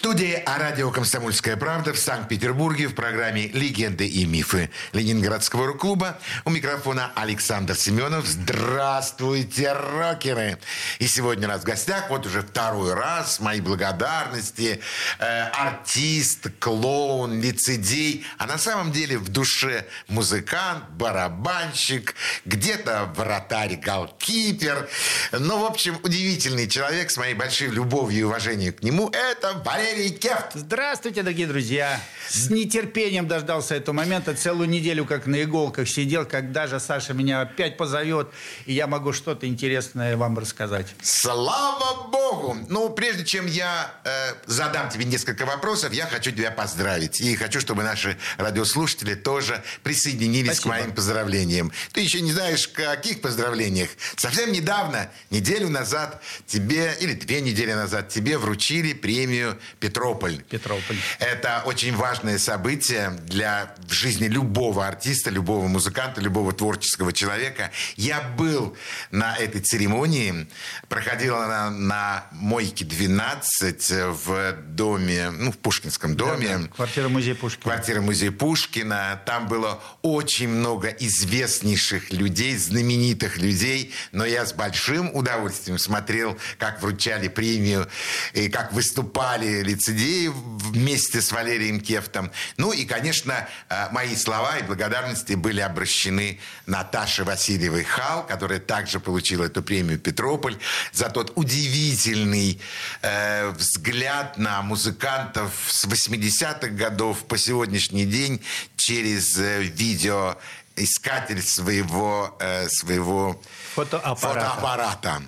студии о радио «Комсомольская правда» в Санкт-Петербурге в программе «Легенды и мифы» Ленинградского рок-клуба. У микрофона Александр Семенов. Здравствуйте, рокеры! И сегодня у нас в гостях, вот уже второй раз, мои благодарности, э, артист, клоун, лицедей, а на самом деле в душе музыкант, барабанщик, где-то вратарь, голкипер. Ну, в общем, удивительный человек с моей большой любовью и уважением к нему. Это Валерий Валерий Кефт. Здравствуйте, дорогие друзья. С нетерпением дождался этого момента. Целую неделю как на иголках сидел, когда же Саша меня опять позовет, и я могу что-то интересное вам рассказать. Слава Богу! Ну, прежде чем я э, задам тебе несколько вопросов, я хочу тебя поздравить. И хочу, чтобы наши радиослушатели тоже присоединились Спасибо. к моим поздравлениям. Ты еще не знаешь, каких поздравлениях. Совсем недавно, неделю назад, тебе, или две недели назад, тебе вручили премию Петрополь. Петрополь. Это очень важное событие для в жизни любого артиста, любого музыканта, любого творческого человека. Я был на этой церемонии, проходила она на Мойке 12 в доме, ну, в Пушкинском доме. Да, да. Квартира музея Пушкина. Квартира музея Пушкина. Там было очень много известнейших людей, знаменитых людей, но я с большим удовольствием смотрел, как вручали премию и как выступали лицедеи вместе с Валерием Кефтом. Ну и, конечно, э, мои слова и благодарности были обращены Наташе Васильевой Хал, которая также получила эту премию «Петрополь» за тот удивительный э, взгляд на музыкантов с 80-х годов по сегодняшний день через э, видео искатель своего, э, своего фотоаппарата. фотоаппарата.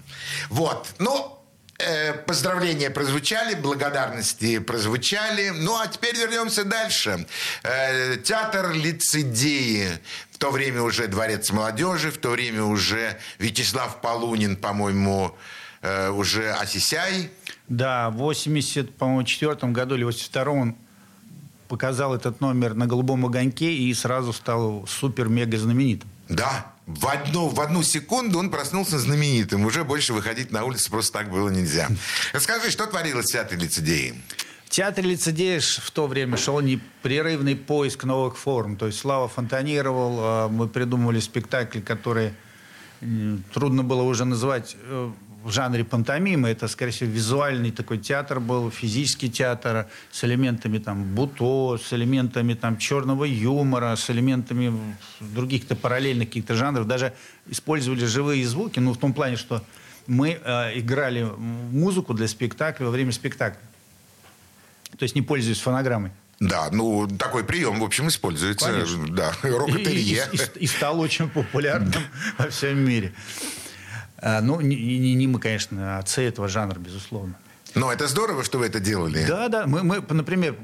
Вот. Ну, поздравления прозвучали, благодарности прозвучали. Ну, а теперь вернемся дальше. Э, театр лицедеи. В то время уже Дворец молодежи, в то время уже Вячеслав Полунин, по-моему, э, уже Осисяй. Да, в 84 году или 82 он показал этот номер на «Голубом огоньке» и сразу стал супер-мега знаменитым. Да, в одну, в одну секунду он проснулся знаменитым. Уже больше выходить на улицу просто так было нельзя. Расскажи, что творилось в театре лицедеи? В театре лицедеев в то время шел непрерывный поиск новых форм. То есть Слава фонтанировал, а мы придумывали спектакли, которые трудно было уже называть э, в жанре пантомимы. Это, скорее всего, визуальный такой театр был, физический театр с элементами там буто, с элементами там черного юмора, с элементами других-то параллельных каких-то жанров. Даже использовали живые звуки, ну, в том плане, что мы э, играли музыку для спектакля во время спектакля. То есть не пользуясь фонограммой. Да, ну такой прием, в общем, используется. Конечно. Да, рок-ателье. И, и, и, и стал очень популярным во всем мире. А, ну, не, не, не мы, конечно, а отцы этого жанра, безусловно. Но это здорово, что вы это делали. Да, да. Мы, мы например,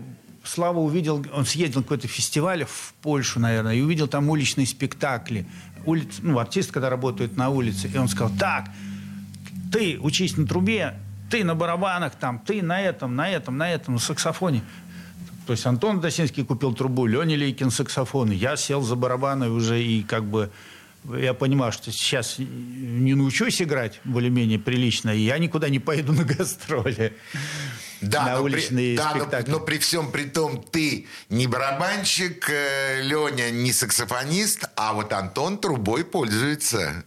Слава увидел, он съездил на какой-то фестиваль в Польшу, наверное, и увидел там уличные спектакли. Улиц, ну, артист, когда работает на улице, и он сказал, так, ты учись на трубе, ты на барабанах, там, ты на этом, на этом, на этом, на саксофоне. То есть Антон Досинский купил трубу, Леня Лейкин саксофон. Я сел за барабаны уже и как бы я понимаю, что сейчас не научусь играть более-менее прилично, и я никуда не поеду на гастроли. Да, на но уличные при, да, спектакли. Но, но при всем при том, ты не барабанщик, э, Леня не саксофонист, а вот Антон трубой пользуется.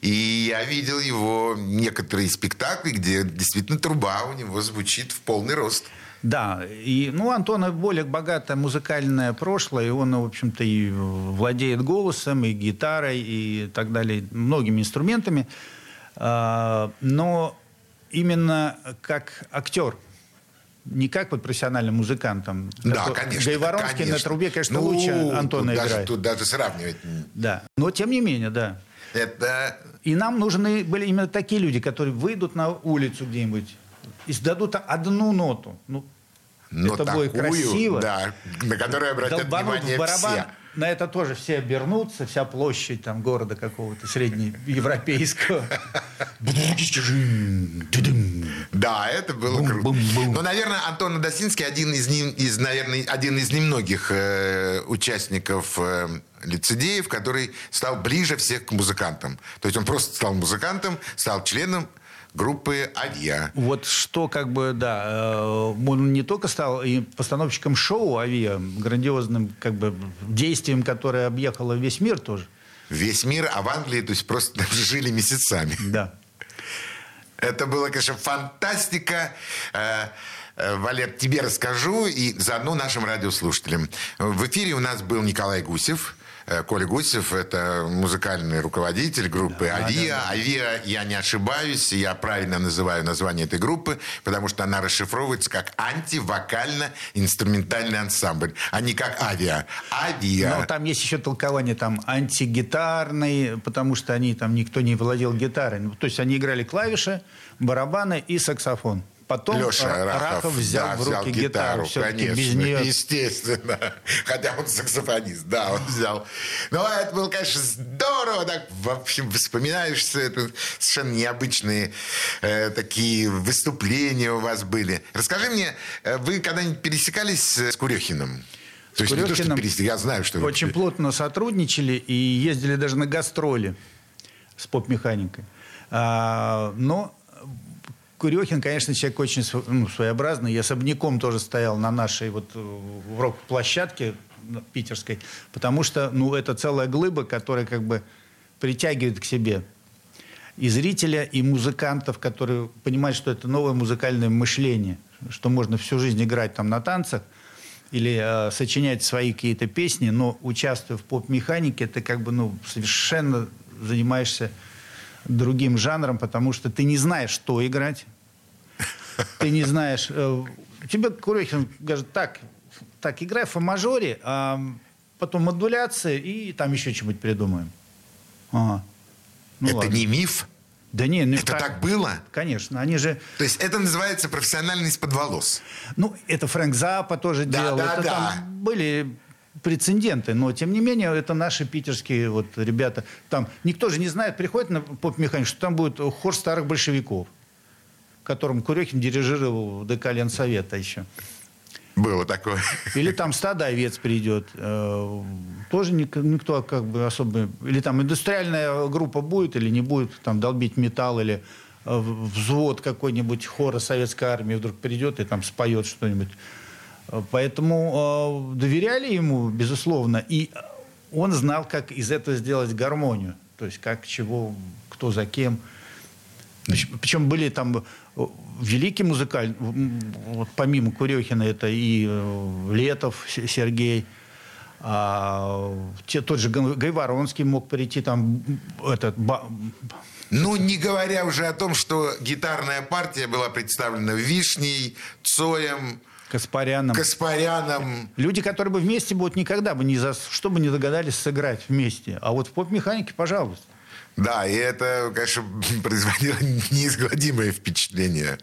И я видел его некоторые спектакли, где действительно труба у него звучит в полный рост. Да, и, ну, Антона более богатое музыкальное прошлое, и он, в общем-то, и владеет голосом, и гитарой, и так далее, многими инструментами. А, но именно как актер, не как вот профессиональный музыкант. Там, да, такой, конечно. Гайворонский конечно. на трубе, конечно, ну, лучше Антона тут играет. Даже, тут даже сравнивать. Да, но тем не менее, да. Это... И нам нужны были именно такие люди, которые выйдут на улицу где-нибудь, и сдадут одну ноту. Ну, Но это такую, будет красиво. Да, на которую обратят внимание в барабан, все. на это тоже все обернутся, вся площадь там города какого-то среднеевропейского. Да, это было круто. Но, наверное, Антон Адасинский один из, из наверное, один из немногих э, участников э, лицедеев, который стал ближе всех к музыкантам. То есть он просто стал музыкантом, стал членом группы «Авиа». Вот что как бы, да, э, он не только стал и постановщиком шоу «Авиа», грандиозным как бы действием, которое объехало весь мир тоже. Весь мир, а в Англии, то есть просто жили месяцами. Да. Это было, конечно, фантастика. Э, э, Валер, тебе расскажу и заодно нашим радиослушателям. В эфире у нас был Николай Гусев – Коля Гусев – это музыкальный руководитель группы да, «Авиа». Да, да. «Авиа», я не ошибаюсь, я правильно называю название этой группы, потому что она расшифровывается как антивокально-инструментальный ансамбль, а не как «Авиа». «Авиа». Но там есть еще толкование там антигитарный, потому что они там никто не владел гитарой. Ну, то есть они играли клавиши, барабаны и саксофон. Потом Леша Рахов, Рахов взял да, в руки взял гитару, гитару. конечно, без нее... естественно. Хотя он саксофонист, да, он взял. Но это было, конечно, здорово. Так, в общем, вспоминаешь все это совершенно необычные э, такие выступления у вас были. Расскажи мне, э, вы когда-нибудь пересекались с Курехиным? То есть не то, что пересек... я знаю, что вы... Очень плотно сотрудничали и ездили даже на гастроли с поп-механикой. А, но Курехин, конечно, человек очень ну, своеобразный. Я особняком тоже стоял на нашей вот э, рок-площадке питерской, потому что, ну, это целая глыба, которая как бы притягивает к себе и зрителя, и музыкантов, которые понимают, что это новое музыкальное мышление, что можно всю жизнь играть там на танцах или э, сочинять свои какие-то песни, но участвуя в поп-механике, ты как бы, ну, совершенно занимаешься другим жанром, потому что ты не знаешь, что играть. Ты не знаешь... Э, тебе Курехин говорит, так, так, играй в мажоре, а потом модуляция, и там еще что-нибудь придумаем. Ага. Ну, это ладно. не миф? Да не, ну, это так, так было? Конечно, они же... То есть это называется профессиональность под волос? Ну, это Фрэнк Запа тоже да, делал. Да, это да. Там были прецеденты, но тем не менее это наши питерские вот ребята. Там никто же не знает, приходит на поп-механик, что там будет хор старых большевиков, которым Курехин дирижировал в ДК Ленсовета еще. Было такое. Или там стадо овец придет. Э, тоже никто как бы особо... Или там индустриальная группа будет или не будет там долбить металл или э, взвод какой-нибудь хора советской армии вдруг придет и там споет что-нибудь. Поэтому э, доверяли ему, безусловно, и он знал, как из этого сделать гармонию. То есть как, чего, кто за кем. Причем были там э, великие музыкальные, вот помимо Курехина, это и э, Летов Сергей, а, те, тот же Гайворонский мог прийти там, этот, ну, не говоря уже о том, что гитарная партия была представлена Вишней, Цоем, Каспаряном. Каспаряном. Люди, которые бы вместе будут никогда бы ни за что бы не догадались сыграть вместе. А вот в поп-механике, пожалуйста. Да, и это, конечно, производило неизгладимое впечатление.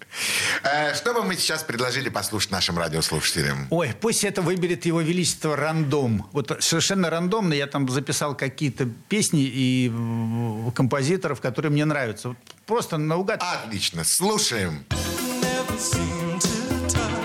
Э, что бы мы сейчас предложили послушать нашим радиослушателям? Ой, пусть это выберет его величество рандом. Вот совершенно рандомно я там записал какие-то песни и композиторов, которые мне нравятся. Вот просто наугад. Отлично, слушаем. Never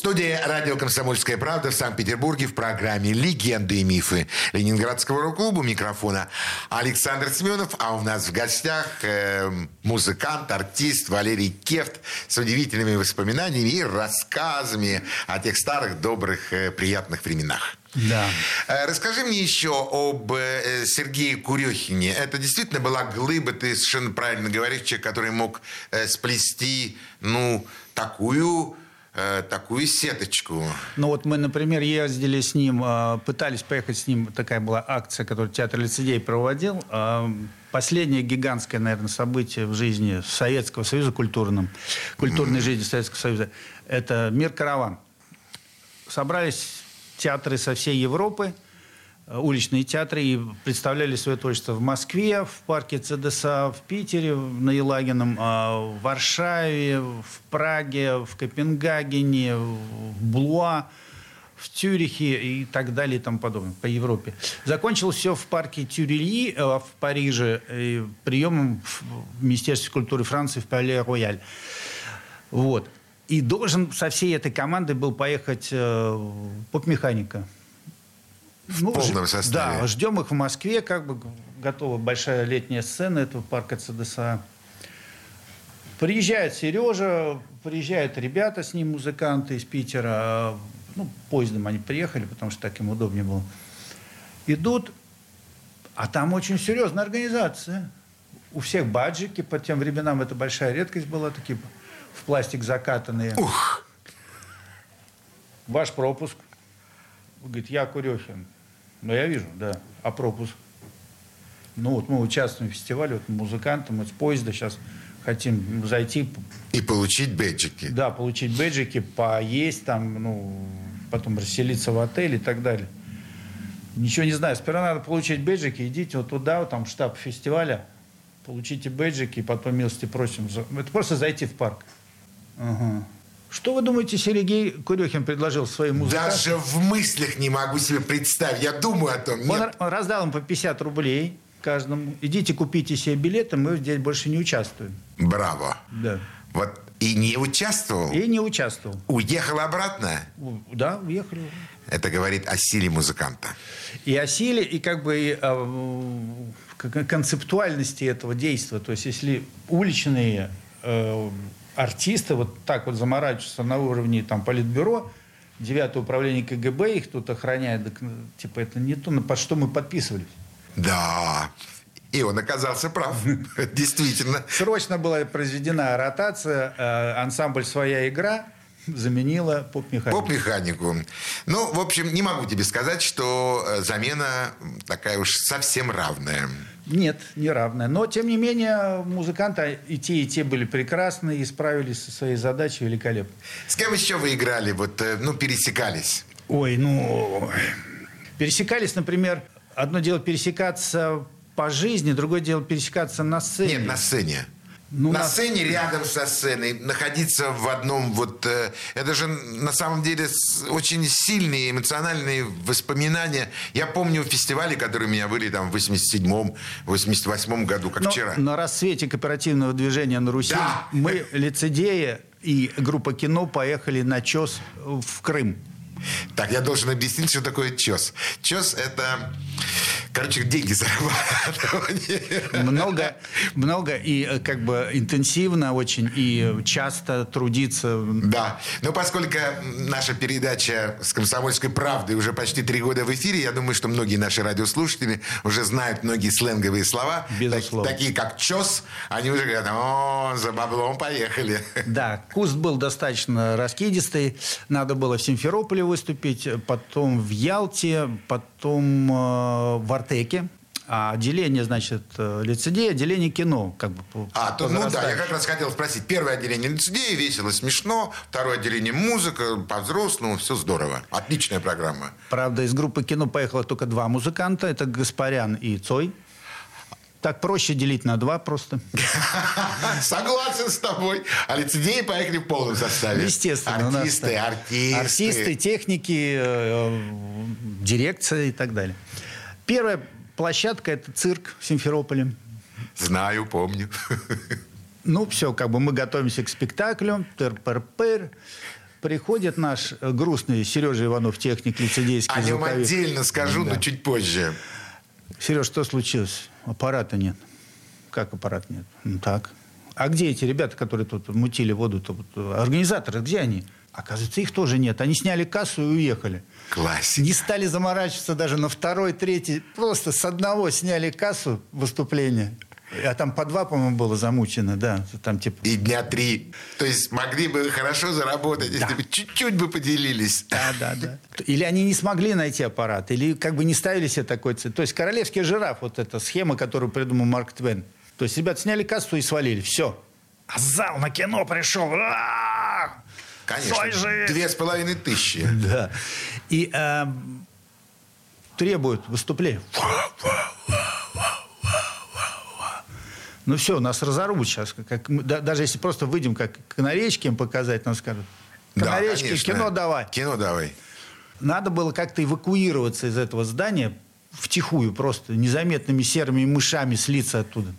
Студии радио «Комсомольская правда» в Санкт-Петербурге в программе «Легенды и мифы» Ленинградского рок-клуба микрофона Александр Семенов, а у нас в гостях э, музыкант, артист Валерий Кефт с удивительными воспоминаниями и рассказами о тех старых, добрых, э, приятных временах. Да. Э, Расскажи мне еще об э, Сергее Курехине. Это действительно была глыба, ты совершенно правильно говоришь, человек, который мог э, сплести, ну, такую такую сеточку. Ну вот мы, например, ездили с ним, э, пытались поехать с ним, такая была акция, которую театр лицедей проводил. Э, Последнее гигантское, наверное, событие в жизни Советского Союза культурном, культурной жизни Советского Союза, это «Мир караван». Собрались театры со всей Европы, э, уличные театры, и представляли свое творчество в Москве, в парке ЦДСА, в Питере, на Елагином, а, в Варшаве, в Праге, в Копенгагене, в Блуа, в Тюрихе и так далее и тому подобное, по Европе. Закончилось все в парке Тюрильи э, в Париже, приемом в Министерстве культуры Франции в Пале Рояль. Вот. И должен со всей этой командой был поехать э, поп-механика. В полном ж- составе. Да, ждем их в Москве, как бы готова большая летняя сцена этого парка ЦДСА. Приезжает Сережа, приезжают ребята с ним, музыканты из Питера. Ну, поездом они приехали, потому что так им удобнее было. Идут, а там очень серьезная организация. У всех баджики, по тем временам это большая редкость была, такие в пластик закатанные. Ух! Ваш пропуск. Говорит, я Курехин. Ну, я вижу, да. А пропуск? Ну, вот мы участвуем в фестивале, вот музыканты, мы с поезда сейчас хотим зайти, И получить бэджики. да, получить бэджики, поесть там, ну, потом расселиться в отель и так далее. Ничего не знаю. Сперва надо получить бэджики, идите вот туда, вот там штаб фестиваля, получите бэджики, и потом милости просим. Это просто зайти в парк. Ага. Что вы думаете, Сергей Курехин предложил своим музыкантам? Даже в мыслях не могу себе представить. Я думаю о том. Он Нет. р- раздал им по 50 рублей каждому. Идите, купите себе билеты, мы здесь больше не участвуем. Браво. Да. Вот и не участвовал. И не участвовал. Уехал обратно. Да, уехали. Это говорит о силе музыканта. И о силе, и как бы и о, концептуальности этого действия. То есть, если уличные э, артисты вот так вот заморачиваются на уровне там, политбюро, девятое управление КГБ их тут охраняет, так, ну, типа это не то, на под что мы подписывались. Да. И он оказался прав. Действительно. Срочно была произведена ротация, э, ансамбль «Своя игра» заменила поп-механику. Поп-механику. Ну, в общем, не могу тебе сказать, что э, замена такая уж совсем равная. Нет, неравная. Но, тем не менее, музыканты и те, и те были прекрасны и справились со своей задачей великолепно. С кем еще вы играли? Вот, э, ну, пересекались. Ой, ну... Пересекались, например, одно дело пересекаться по жизни, другое дело пересекаться на сцене. Нет, на сцене. Ну, на на- сцене, рядом со сценой, находиться в одном вот... э, это же на самом деле очень сильные эмоциональные воспоминания. Я помню фестивали, которые у меня были там в 87-м, 88-м году, как Но вчера. На рассвете кооперативного движения на Руси Да. мы, лицедеи и группа кино, поехали на ЧОС в Крым. Так, я должен объяснить, что такое ЧОС. ЧОС – это, короче, деньги зарабатывание. Много, много и э, как бы интенсивно очень, и часто трудиться. Да, но поскольку наша передача с «Комсомольской правдой» уже почти три года в эфире, я думаю, что многие наши радиослушатели уже знают многие сленговые слова, Безусловно. так- такие как «чес», они уже говорят, о, за баблом поехали. Да, куст был достаточно раскидистый. Надо было в Симферополе выступить, потом в Ялте, потом э, в Артеке. А отделение, значит, э, лицедей, отделение кино. Как бы, а, то, ну да, я как раз хотел спросить. Первое отделение лицедей, весело, смешно. Второе отделение музыка, по-взрослому, все здорово. Отличная программа. Правда, из группы кино поехало только два музыканта. Это Гаспарян и Цой. Так проще делить на два просто. Согласен с тобой. А лицедеи поехали в полном составе. Естественно. Артисты, артисты. Артисты, техники, э, дирекция и так далее. Первая площадка – это цирк в Симферополе. Знаю, помню. Ну, все, как бы мы готовимся к спектаклю. Тыр-пыр-пыр. Приходит наш грустный Сережа Иванов, техник лицедейский. О нем отдельно скажу, да. но чуть позже. Сереж, что случилось? Аппарата нет. Как аппарат нет? Ну так. А где эти ребята, которые тут мутили воду? -то, вот, организаторы, где они? Оказывается, их тоже нет. Они сняли кассу и уехали. Классика. Не стали заморачиваться даже на второй, третий. Просто с одного сняли кассу выступления. А там по два, по-моему, было замучено, да. Там, типа... И дня три. То есть могли бы хорошо заработать, да. если бы чуть-чуть бы поделились. Да, да, да. Или они не смогли найти аппарат, или как бы не ставили себе такой цель. То есть королевский жираф, вот эта схема, которую придумал Марк Твен. То есть ребята сняли кассу и свалили. Все. А зал на кино пришел. А-а-а! Конечно. Две с половиной тысячи. Да. И э, требуют выступления. Ну все, нас разорвут сейчас. Как, да, даже если просто выйдем как канаречки им показать, нам скажут. Канаречки, да, кино давай. Кино давай. Надо было как-то эвакуироваться из этого здания втихую, просто незаметными серыми мышами слиться оттуда.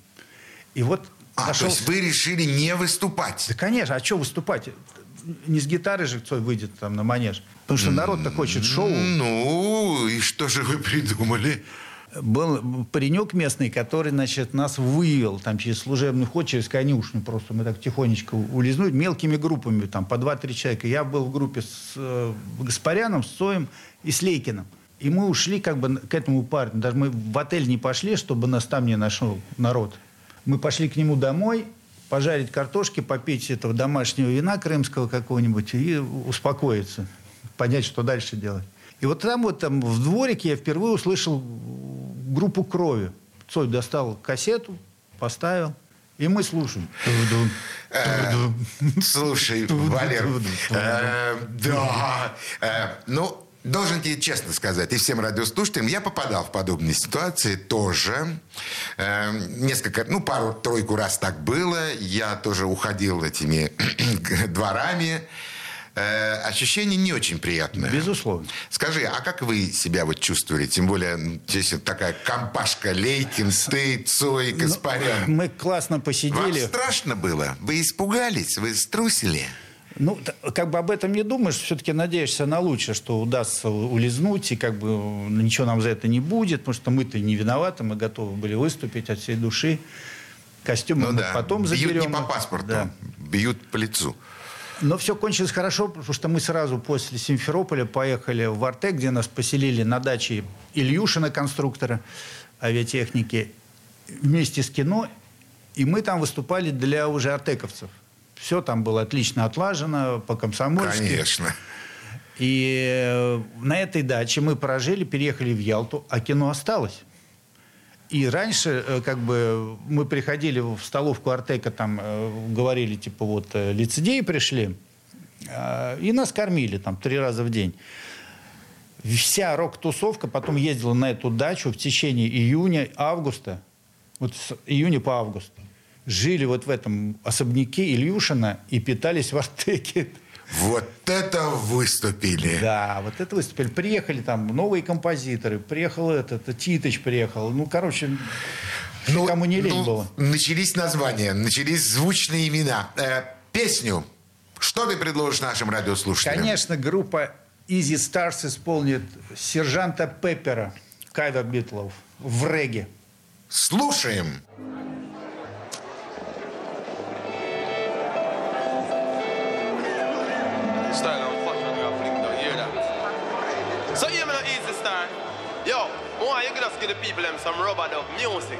И вот а, нашел... то есть вы решили не выступать? Да, конечно. А что выступать? Не с гитары же Цой выйдет там на манеж. Потому что народ-то хочет шоу. Ну, и что же вы придумали? был паренек местный, который, значит, нас вывел там через служебный ход, через конюшню просто. Мы так тихонечко улизнули мелкими группами, там по 2-3 человека. Я был в группе с э, Гаспаряном, с Соем и с Лейкиным. И мы ушли как бы к этому парню. Даже мы в отель не пошли, чтобы нас там не нашел народ. Мы пошли к нему домой, пожарить картошки, попить этого домашнего вина крымского какого-нибудь и успокоиться, понять, что дальше делать. И вот там вот там в дворике я впервые услышал группу крови. Цой достал кассету, поставил, и мы слушаем. Э, слушай, Валер, э, да, э, ну, Должен тебе честно сказать, и всем радиослушателям, я попадал в подобные ситуации тоже. несколько, ну, пару-тройку раз так было. Я тоже уходил этими дворами э, ощущение не очень приятное. Безусловно. Скажи, а как вы себя вот чувствовали? Тем более, здесь вот такая компашка Лейкин, ты, Цой, Каспарян. Ну, мы классно посидели. Вам страшно было? Вы испугались? Вы струсили? Ну, как бы об этом не думаешь, все-таки надеешься на лучшее, что удастся улизнуть, и как бы ничего нам за это не будет, потому что мы-то не виноваты, мы готовы были выступить от всей души. Костюмы ну, мы да. потом заберем. Бьют не по паспорту, да. бьют по лицу. Но все кончилось хорошо, потому что мы сразу после Симферополя поехали в Артек, где нас поселили на даче Ильюшина, конструктора авиатехники, вместе с кино. И мы там выступали для уже артековцев. Все там было отлично отлажено, по-комсомольски. Конечно. И э, на этой даче мы прожили, переехали в Ялту, а кино осталось. И раньше, э, как бы, мы приходили в столовку Артека, там э, говорили, типа, вот, э, лицедеи пришли, и нас кормили там три раза в день. Вся рок-тусовка потом ездила на эту дачу в течение июня, августа, вот с июня по август. Жили вот в этом особняке Ильюшина и питались в Артеке. Вот это выступили. Да, вот это выступили. Приехали там новые композиторы, приехал этот, Титыч приехал. Ну, короче, ну, кому не лень ну, было. Начались названия, начались звучные имена. Э, песню. Что ты предложишь нашим радиослушателям? Конечно, группа Easy Stars исполнит сержанта Пеппера, Кайда Битлов, в регге. Слушаем. Style fashion you down, hear that? So hear me no easy start. Yo, why you just give the people them some rubber dub music?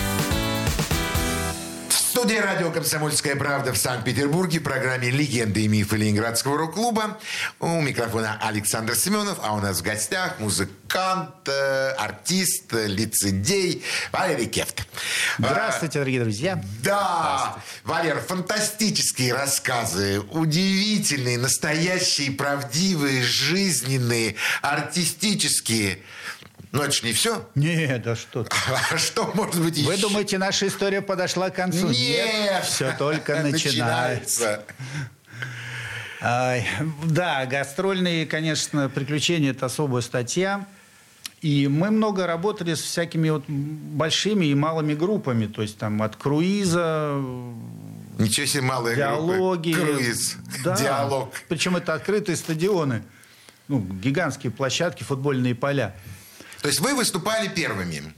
студии радио «Комсомольская правда» в Санкт-Петербурге в программе «Легенды и мифы Ленинградского рок-клуба». У микрофона Александр Семенов, а у нас в гостях музыкант, э, артист, лицедей Валерий Кефт. Здравствуйте, дорогие друзья. Да, Валер, фантастические рассказы, удивительные, настоящие, правдивые, жизненные, артистические. Но это ж не все. Нет, да что А что может быть еще? Вы думаете, наша история подошла к концу? Нет. Нет все только начинается. Да, гастрольные, конечно, приключения – это особая статья. И мы много работали с всякими вот большими и малыми группами. То есть там от круиза Ничего себе малые диалоги, группы. Круиз, да. диалог. Причем это открытые стадионы. Ну, гигантские площадки, футбольные поля. То есть вы выступали первыми?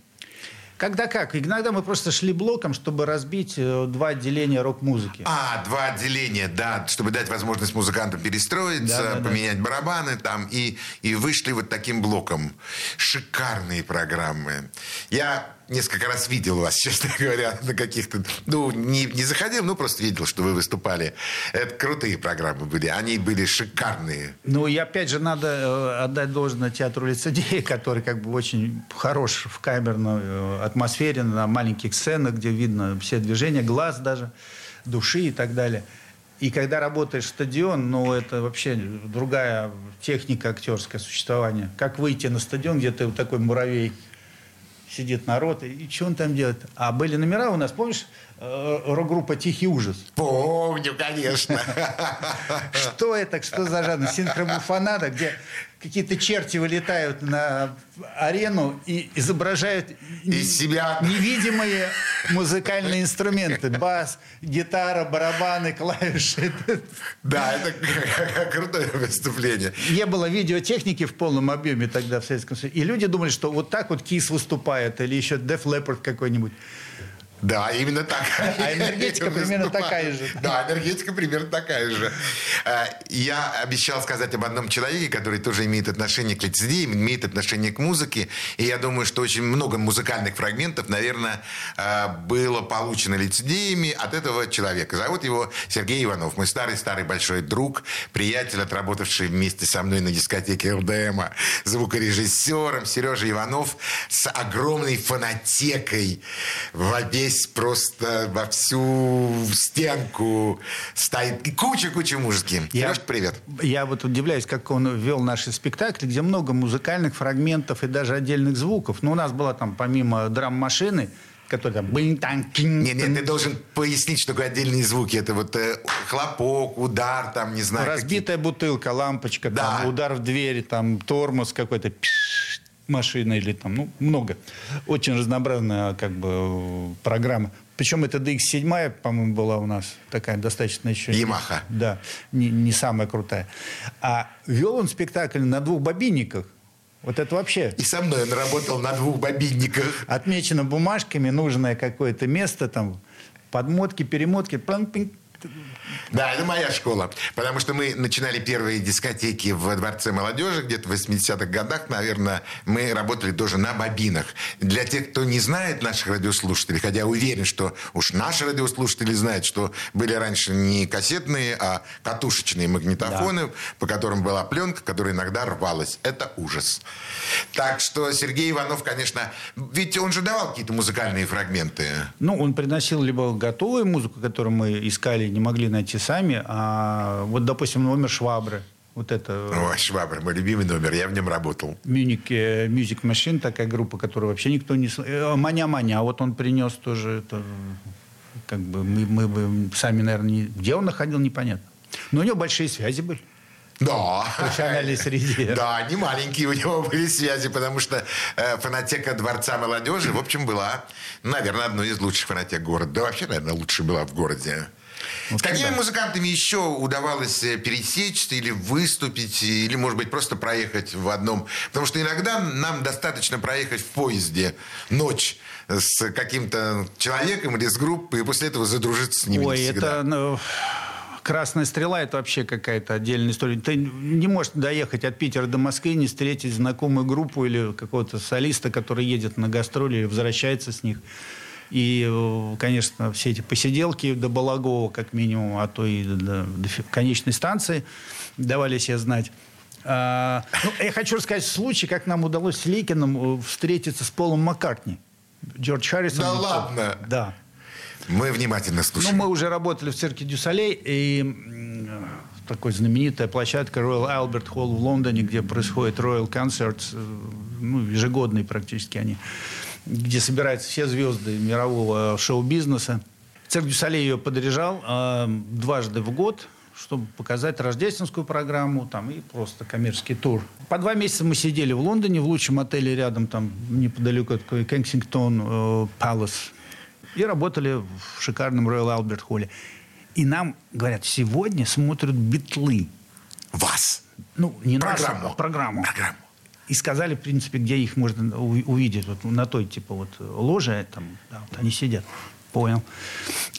Когда как? Иногда мы просто шли блоком, чтобы разбить э, два отделения рок-музыки. А, два отделения, да, чтобы дать возможность музыкантам перестроиться, Да, да, да. поменять барабаны там, и, и вышли вот таким блоком. Шикарные программы. Я несколько раз видел вас, честно говоря, на каких-то... Ну, не, не заходил, ну, просто видел, что вы выступали. Это крутые программы были, они были шикарные. Ну, и опять же, надо э, отдать должное театру лицедея, который как бы очень хорош в камерной э, атмосфере, на маленьких сценах, где видно все движения, глаз даже, души и так далее. И когда работаешь стадион, ну, это вообще другая техника актерское существование. Как выйти на стадион, где ты вот такой муравей, сидит народ, и что он там делает? А были номера у нас, помнишь, э, рок-группа «Тихий ужас». Помню, конечно. Что это? Что за жанр? Синхромуфонада, где какие-то черти вылетают на арену и изображают Из себя. невидимые музыкальные инструменты. Бас, гитара, барабаны, клавиши. Да, это крутое выступление. Не было видеотехники в полном объеме тогда в Советском Союзе. И люди думали, что вот так вот Кис выступает, или еще Def Leppard какой-нибудь. Да, именно так. А энергетика примерно такая же. Да, энергетика примерно такая же. Э, Я обещал сказать об одном человеке, который тоже имеет отношение к лицедеям, имеет отношение к музыке. И я думаю, что очень много музыкальных фрагментов, наверное, э, было получено лицедеями от этого человека. Зовут его Сергей Иванов. Мой старый-старый большой друг, приятель, отработавший вместе со мной на дискотеке ЛДМа, звукорежиссером Сережа Иванов с огромной фонотекой во весь просто во всю стенку стоит и куча-куча музыки. Я- Сережка, привет. Я вот удивляюсь, как он вел наши спектакли, где много музыкальных фрагментов и даже отдельных звуков. Но у нас была там помимо драм-машины, которая там... Нет, нет, ты должен пояснить, что такое отдельные звуки. Это вот э, хлопок, удар, там, не знаю. Разбитая бутылка, лампочка, Да. там, удар в дверь, там, тормоз какой-то, пш, машина или там, ну, много. Очень разнообразная, как бы, программа. Причем это DX7, по-моему, была у нас такая достаточно еще... Ямаха. Да, не, не самая крутая. А вел он спектакль на двух бобинниках. Вот это вообще. И со мной он работал на двух бобинниках. отмечено бумажками, нужное какое-то место, там, подмотки, перемотки, Да, это моя школа. Потому что мы начинали первые дискотеки в Дворце молодежи где-то в 80-х годах. Наверное, мы работали тоже на бобинах. Для тех, кто не знает наших радиослушателей, хотя я уверен, что уж наши радиослушатели знают, что были раньше не кассетные, а катушечные магнитофоны, да. по которым была пленка, которая иногда рвалась. Это ужас. Так что Сергей Иванов, конечно... Ведь он же давал какие-то музыкальные фрагменты. Ну, он приносил либо готовую музыку, которую мы искали, не могли найти сами, а вот, допустим, номер Швабры. Вот это... О, Швабр, мой любимый номер, я в нем работал. Э, Music Machine, такая группа, которую вообще никто не... Э, Маня-Маня, а вот он принес тоже это... Как бы мы, мы бы сами, наверное, не... Где он находил, непонятно. Но у него большие связи были. Да. Профессиональной среде. Да, не маленькие у него были связи, потому что э, фонотека Дворца молодежи, в общем, была, наверное, одной из лучших фонотек города. Да вообще, наверное, лучшая была в городе. Вот С какими да. музыкантами еще удавалось э, пересечься или выступить, или, может быть, просто проехать в одном? Потому что иногда нам достаточно проехать в поезде ночь с каким-то человеком или с группой, и после этого задружиться с ними Ой, это... Ну Красная стрела это вообще какая-то отдельная история. Ты не можешь доехать от Питера до Москвы, не встретить знакомую группу или какого-то солиста, который едет на гастроли или возвращается с них. И, э, конечно, все эти посиделки до Балагова, как минимум, а то и до, до конечной станции давали себе знать. А, ну, я хочу рассказать случай, как нам удалось с Лейкиным э, встретиться с Полом Маккартни. Джордж Харрисон. Да ладно? Да. Мы внимательно слушаем. Ну, мы уже работали в цирке du Soleil, и такой знаменитая площадка Royal Albert Hall в Лондоне, где происходит Royal Concerts, э, ну, ежегодные практически они, где собираются все звезды мирового шоу-бизнеса. Цирк du Soleil ее подряжал э, дважды в год, чтобы показать рождественскую программу там, и просто коммерческий тур. По два месяца мы сидели в Лондоне, в лучшем отеле рядом, там неподалеку от Кенсингтон Палас, и работали в шикарном Royal Albert Холле. И нам говорят, сегодня смотрят битлы. Вас? Ну, не программу. нас, а программу. Программу. И сказали, в принципе, где их можно увидеть. Вот на той, типа, вот ложе, там, да, вот они сидят. Понял.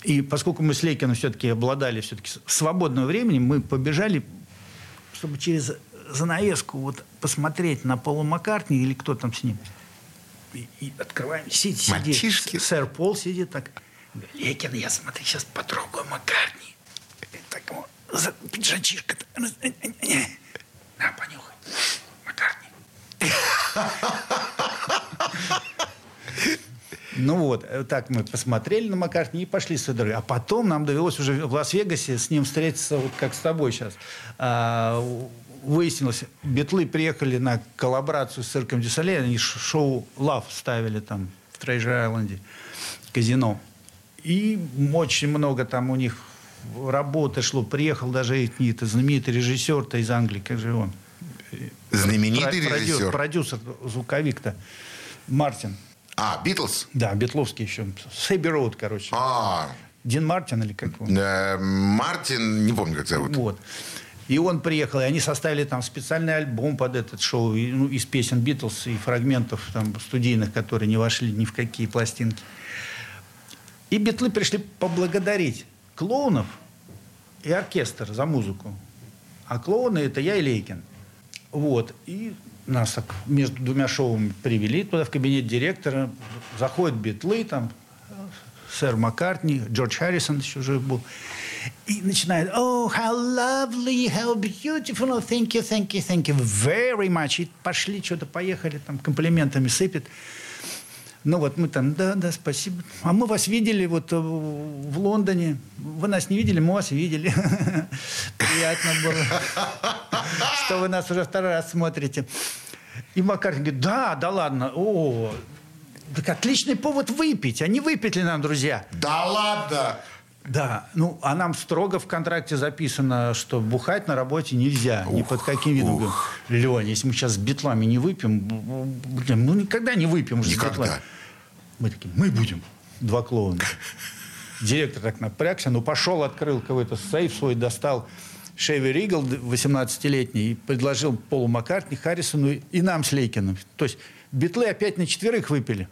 И поскольку мы с Лейкиным все-таки обладали все-таки свободного времени, мы побежали, чтобы через занавеску вот посмотреть на Пола Маккартни или кто там с ним и, и открываем, сидит, сидит. Сэр Пол сидит так. Лекин, я смотри, сейчас потрогаю Маккартни. Так, за пиджачишка. На, понюхай. Ну вот, так мы посмотрели на Маккартни и пошли с. А потом нам довелось уже в Лас-Вегасе с ним встретиться, вот как с тобой сейчас. А, выяснилось, Бетлы приехали на коллаборацию с цирком du Soleil, они шоу «Love» ставили там в Treasure Island е, казино. И очень много там у них работы шло. Приехал даже знаменитый режиссер-то из Англии, как же он? Знаменитый Про, режиссер? Продюсер, звуковик-то. Мартин. А, Битлз? Да, Битловский еще. С Abbey Road, короче. А, Дин Мартин или как он? Э, Мартин, не помню, как зовут. Вот. И он приехал, и они составили там специальный альбом под этот шоу и, ну, из песен Битлз и фрагментов там, студийных, которые не вошли ни в какие пластинки. И Битлы пришли поблагодарить клоунов и оркестр за музыку. А клоуны – это я и Лейкин. Вот. И нас так между двумя шоуами привели туда, в кабинет директора. Заходят битлы, там сэр Маккартни, Джордж Харрисон еще жив был. И начинает, oh, how lovely, how beautiful, oh, thank you, thank you, thank you very much. И пошли, что-то поехали, там комплиментами сыпет. Ну вот мы там, да, да, спасибо. А мы вас видели вот э, в Лондоне. Вы нас не видели, мы вас видели. Приятно было, что вы нас уже второй раз смотрите. И Макар говорит, да, да ладно, о, так отличный повод выпить. А не выпить ли нам, друзья? Да ладно! Да, ну, а нам строго в контракте записано, что бухать на работе нельзя, ух, ни под каким видом. Леня, если мы сейчас с битлами не выпьем, блин, ну никогда не выпьем уже никогда. с битлами. Мы такие, мы будем. Два клоуна. Директор так напрягся, ну пошел, открыл какой-то сейф свой, достал Шеви Ригл, 18-летний, и предложил Полу Маккартни, Харрисону и нам с Лейкиным. То есть битлы опять на четверых выпили.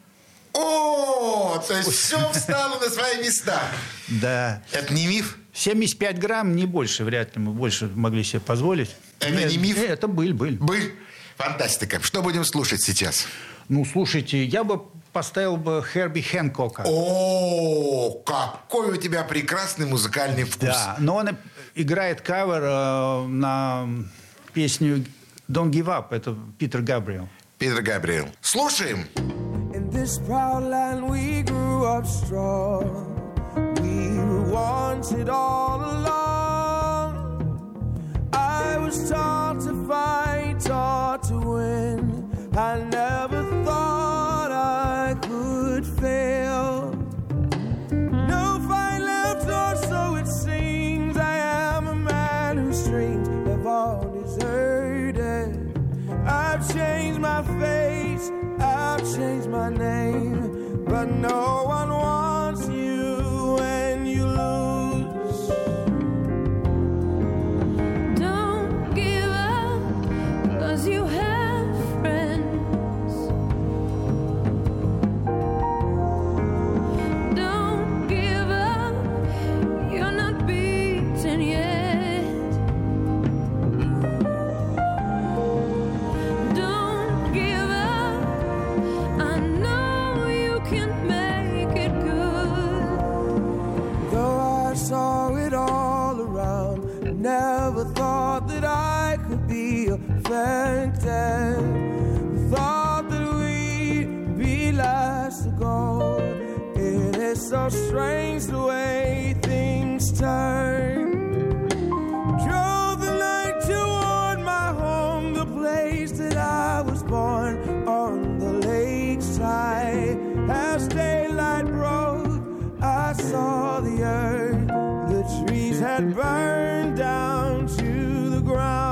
О, то есть все встало на свои места. Да. Это не миф? 75 грамм, не больше, вряд ли мы больше могли себе позволить. Это Нет, не миф? Это быль, быль. Быль? Фантастика. Что будем слушать сейчас? Ну, слушайте, я бы поставил бы Херби Хэнкока. О, какой у тебя прекрасный музыкальный вкус. Да, но он играет кавер э, на песню Don't Give Up. Это Питер Габриэл. Питер Габриэл. Слушаем. In this proud land we grew up strong. We were wanted all along. I was taught to fight, taught to win. I never burned down to the ground.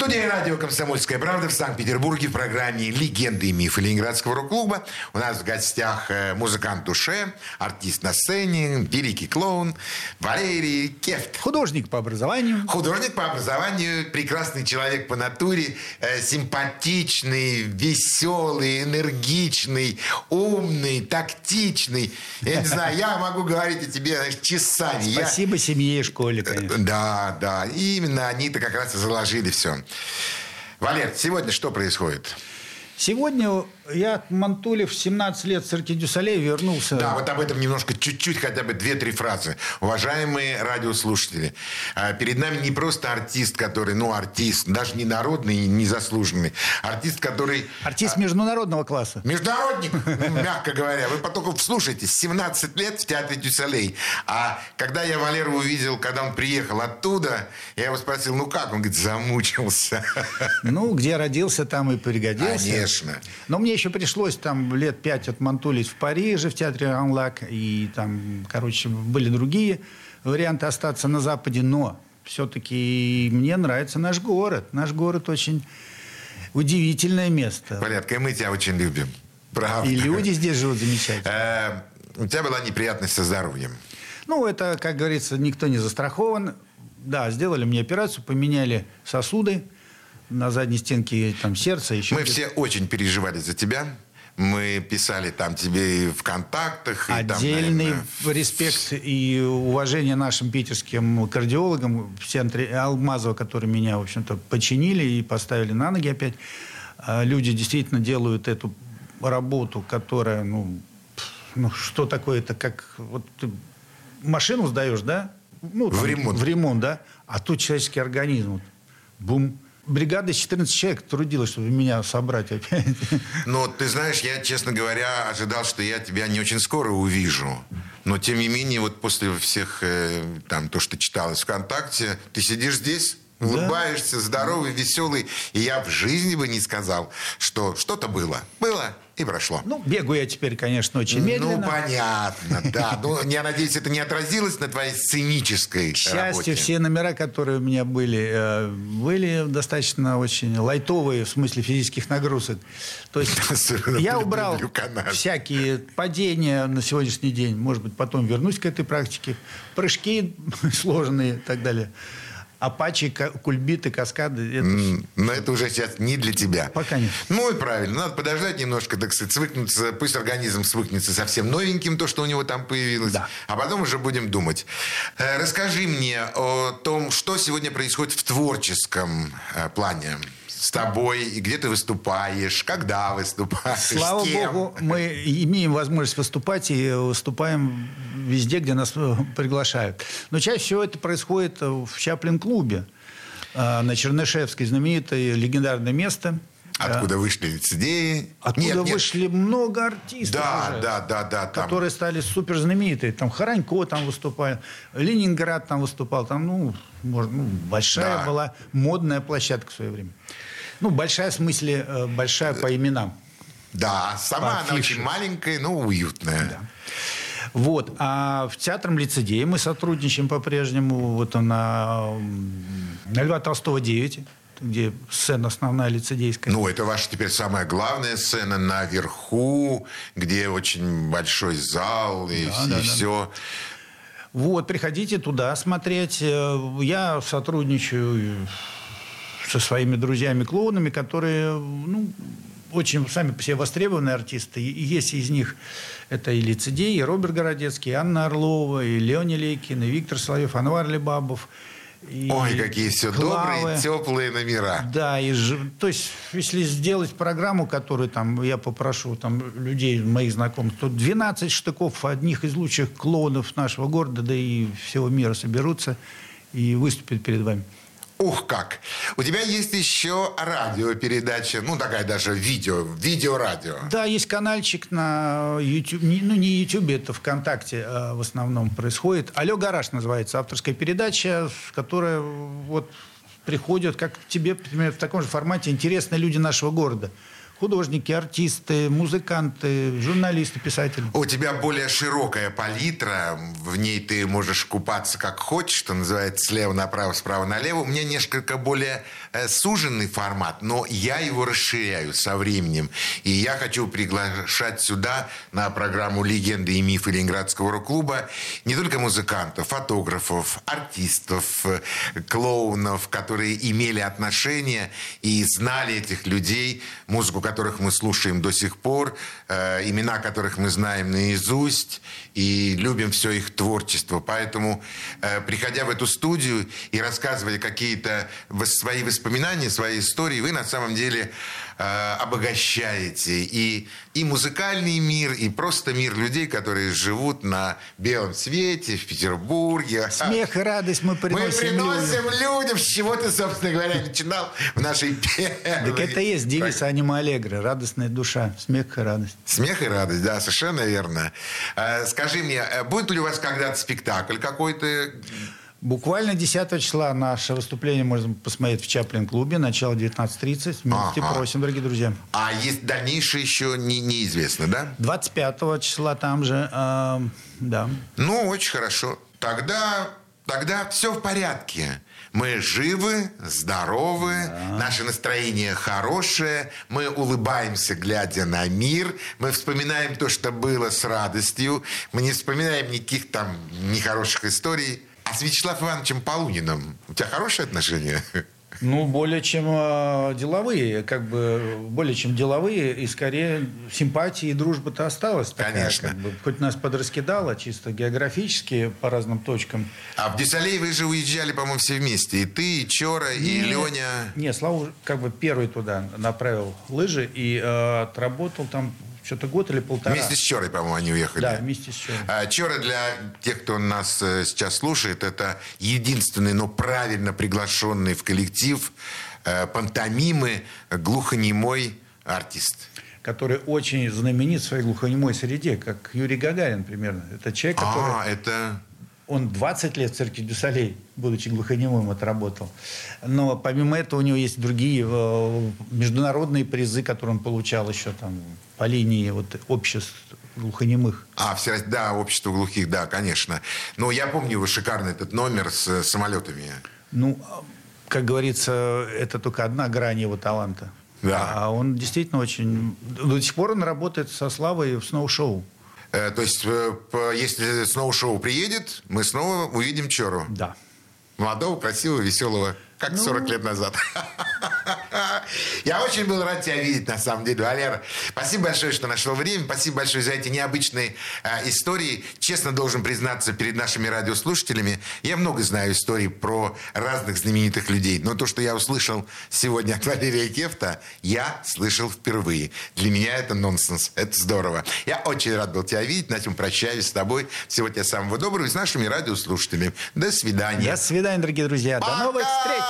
Студии радио «Комсомольская правда» в Санкт-Петербурге в программе «Легенды и мифы Ленинградского рок-клуба». У нас в гостях э, музыкант душе, артист на сцене, великий клоун Валерий Кефт. Художник по образованию. Художник по образованию, прекрасный человек по натуре, э, симпатичный, веселый, энергичный, умный, тактичный. Я не знаю, я могу говорить о тебе часами. Я- Спасибо семье и школе, конечно. Да, да. И именно они-то как раз и заложили все. Валер, сегодня что происходит? Сегодня я от Мантули в 17 лет в цирке Дюсалей вернулся. Да, вот об этом немножко, чуть-чуть, хотя бы две-три фразы. Уважаемые радиослушатели, а, перед нами не просто артист, который, ну, артист, даже не народный, не заслуженный. Артист, который... Артист международного класса. Международник, мягко говоря. Вы потом вслушайтесь. 17 лет в театре Дюсалей. А когда я Валеру увидел, когда он приехал оттуда, я его спросил, ну как? Он говорит, замучился. Ну, где родился, там и пригодился. Конечно. Но мне еще пришлось там лет пять отмантулить в Париже, в театре Анлак. И там, короче, были другие варианты остаться на Западе. Но все-таки мне нравится наш город. Наш город очень удивительное место. Порядка, и мы тебя очень любим. Правда. И люди здесь живут замечательно. Э, У тебя была неприятность со здоровьем. Ну, это, как говорится, никто не застрахован. Да, сделали мне операцию, поменяли сосуды на задней стенке там сердца. Еще Мы все очень переживали за тебя. Мы писали там тебе и в контактах. И там, Отдельный наверное, респект и уважение нашим питерским кардиологам в центре Алмазова, которые меня, в общем-то, починили и поставили на ноги опять. а, люди действительно делают эту работу, которая, ну, ну что такое это, как вот ты машину сдаешь, да? Ну, В ремонт. В ремонт, да? А тут человеческий организм. Вот, бум. Бригада из 14 человек трудилась, чтобы меня собрать опять. Но ты знаешь, я, честно говоря, ожидал, что я тебя не очень скоро увижу. Но тем не менее, вот после всех э, там то, что читалось ВКонтакте, ты сидишь здесь, улыбаешься, здоровый, веселый, и я в жизни бы не сказал, что что-то было, было и прошло. Ну, бегаю я теперь, конечно, очень медленно. Ну, понятно, да. Ну, я надеюсь, это не отразилось на твоей сценической К счастью, все номера, которые у меня были, э, были достаточно очень лайтовые в смысле физических нагрузок. То есть я убрал всякие падения на сегодняшний день. Может быть, потом вернусь к этой практике. Прыжки сложные и так далее. Апачи, кульбиты, каскады. Это Но это уже сейчас не для тебя. Пока нет. Ну и правильно. Надо подождать немножко, так сказать, свыкнуться. Пусть организм свыкнется совсем новеньким, то, что у него там появилось. Да. А потом уже будем думать. Э, Расскажи мне о том, что сегодня происходит в творческом э, плане с тобой, и где ты выступаешь, когда выступаешь, Слава с кем. богу, мы имеем возможность выступать и выступаем везде, где нас э, приглашают. Но чаще всего это происходит э, в Чаплин-клубе э, на Чернышевской, знаменитое легендарное место. Откуда вышли лицедеи. Откуда Нет, нет. вышли много артистов Да, уже, да, да, да. там. которые стали супер знаменитые. Там Харанько там выступал, Ленинград там выступал. Там, ну, может, ну, большая Да. была модная площадка в свое время. Ну, большая в смысле, э, большая по именам. Да, сама она очень маленькая, но уютная. Вот. А в театром лицедея мы сотрудничаем по-прежнему. Вот она на Льва Толстого 9, где сцена основная лицедейская. Ну, это ваша теперь самая главная сцена наверху, где очень большой зал и, Да, да, да. все. Вот, приходите туда смотреть. Э, Я сотрудничаю со своими друзьями-клоунами, которые, ну, очень сами по себе востребованные артисты. И есть из них это и Лицедей, и Роберт Городецкий, и Анна Орлова, и Леони Лейкин, и Виктор Соловьев, Анвар Лебабов. и Ой, какие все Клавы. добрые, теплые номера. Да, и то есть, если сделать программу, которую там я попрошу там людей, моих знакомых, то 12 штыков одних из лучших клоунов нашего города, да и всего мира соберутся и выступят перед вами. Ух, как! У тебя есть еще радиопередача, ну, такая даже видео, видеорадио. Да, есть каналчик на YouTube, ну не YouTube, это ВКонтакте а, в основном происходит. Алло, гараж называется, авторская передача, которая вот приходят, как тебе, например, в таком же формате интересные люди нашего города. Художники, артисты, музыканты, журналисты, писатели. У тебя более широкая палитра, в ней ты можешь купаться как хочешь, что называется, слева направо, справа налево. У меня несколько более э, суженный формат, но я его расширяю со временем. И я хочу приглашать сюда на программу «Легенды и мифы Ленинградского рок-клуба» не только музыкантов, фотографов, артистов, э, клоунов, которые имели отношение и знали этих людей, музыку которых мы слушаем до сих пор, э, имена которых мы знаем наизусть и любим все их творчество. Поэтому, э, приходя в эту студию и рассказывая какие-то свои воспоминания, свои истории, вы на самом деле э, обогащаете и, и музыкальный мир, и просто мир людей, которые живут на белом свете, в Петербурге. Смех и радость мы Мы приносим, приносим людям. людям, с чего ты, собственно говоря, начинал в нашей первой... Так это и есть девиз Анима Аллегро. Радостная душа, смех и радость. Смех и радость, да, совершенно верно. Э, Скажи мне, э, будет ли у вас когда-то спектакль какой-то? Буквально 10 числа наше выступление можно посмотреть в Чаплин-клубе. Начало 19.30. Милости Ага. просим, дорогие друзья. А есть дальнейшее еще не, неизвестно, да? 25 числа там же, э, да. Ну, очень хорошо. Тогда, тогда все в порядке. Мы живы, здоровы, наше настроение хорошее, мы улыбаемся, глядя на мир, мы вспоминаем то, что было с радостью, мы не вспоминаем никаких там нехороших историй. А с Вячеславом Ивановичем Полуниным у тебя хорошие отношения? Ну, более чем э, деловые, как бы более чем деловые, и скорее симпатии и дружба-то осталась. Такая, Конечно. как бы. Хоть нас подраскидало чисто географически по разным точкам. А в Дюсалей вы же уезжали, по-моему, все вместе. И ты, и Чора, и Леня. Не, Слава как бы первый туда направил лыжи и э, отработал там что-то год или полтора. Вместе с Чорой, по-моему, они уехали. Да, вместе с Чорой. А, Чора для тех, кто нас э, сейчас слушает, это единственный, но правильно приглашенный в коллектив э, пантомимы глухонемой артист. который очень знаменит в своей глухонемой среде, как Юрий Гагарин примерно. Это человек, который... А, это... Он 20 лет в церкви Дюсалей, будучи глухонемым, отработал. Но помимо этого у него есть другие э, международные призы, которые он получал еще там по линии вот, обществ глухонемых. А, все, да, общество глухих, да, конечно. Но я помню его шикарный этот номер с э, самолетами. Ну, как говорится, это только одна грань его таланта. Да. А он действительно очень... До сих пор он работает со Славой в сноу-шоу. Э, то есть, э, если сноу-шоу приедет, мы снова увидим Чору. Да. Молодого, красивого, веселого, как 40 лет назад. Я очень был рад тебя видеть, на самом деле, Валера. Спасибо большое, что нашел время. Спасибо большое за эти необычные э, истории. Честно должен признаться перед нашими радиослушателями, я много знаю историй про разных знаменитых людей. Но то, что я услышал сегодня от Валерия Кефта, я слышал впервые. Для меня это нонсенс. Это здорово. Я очень рад был тебя видеть. На этом прощаюсь с тобой. Всего тебе самого доброго и с нашими радиослушателями. До свидания. До свидания, дорогие друзья. До новых встреч!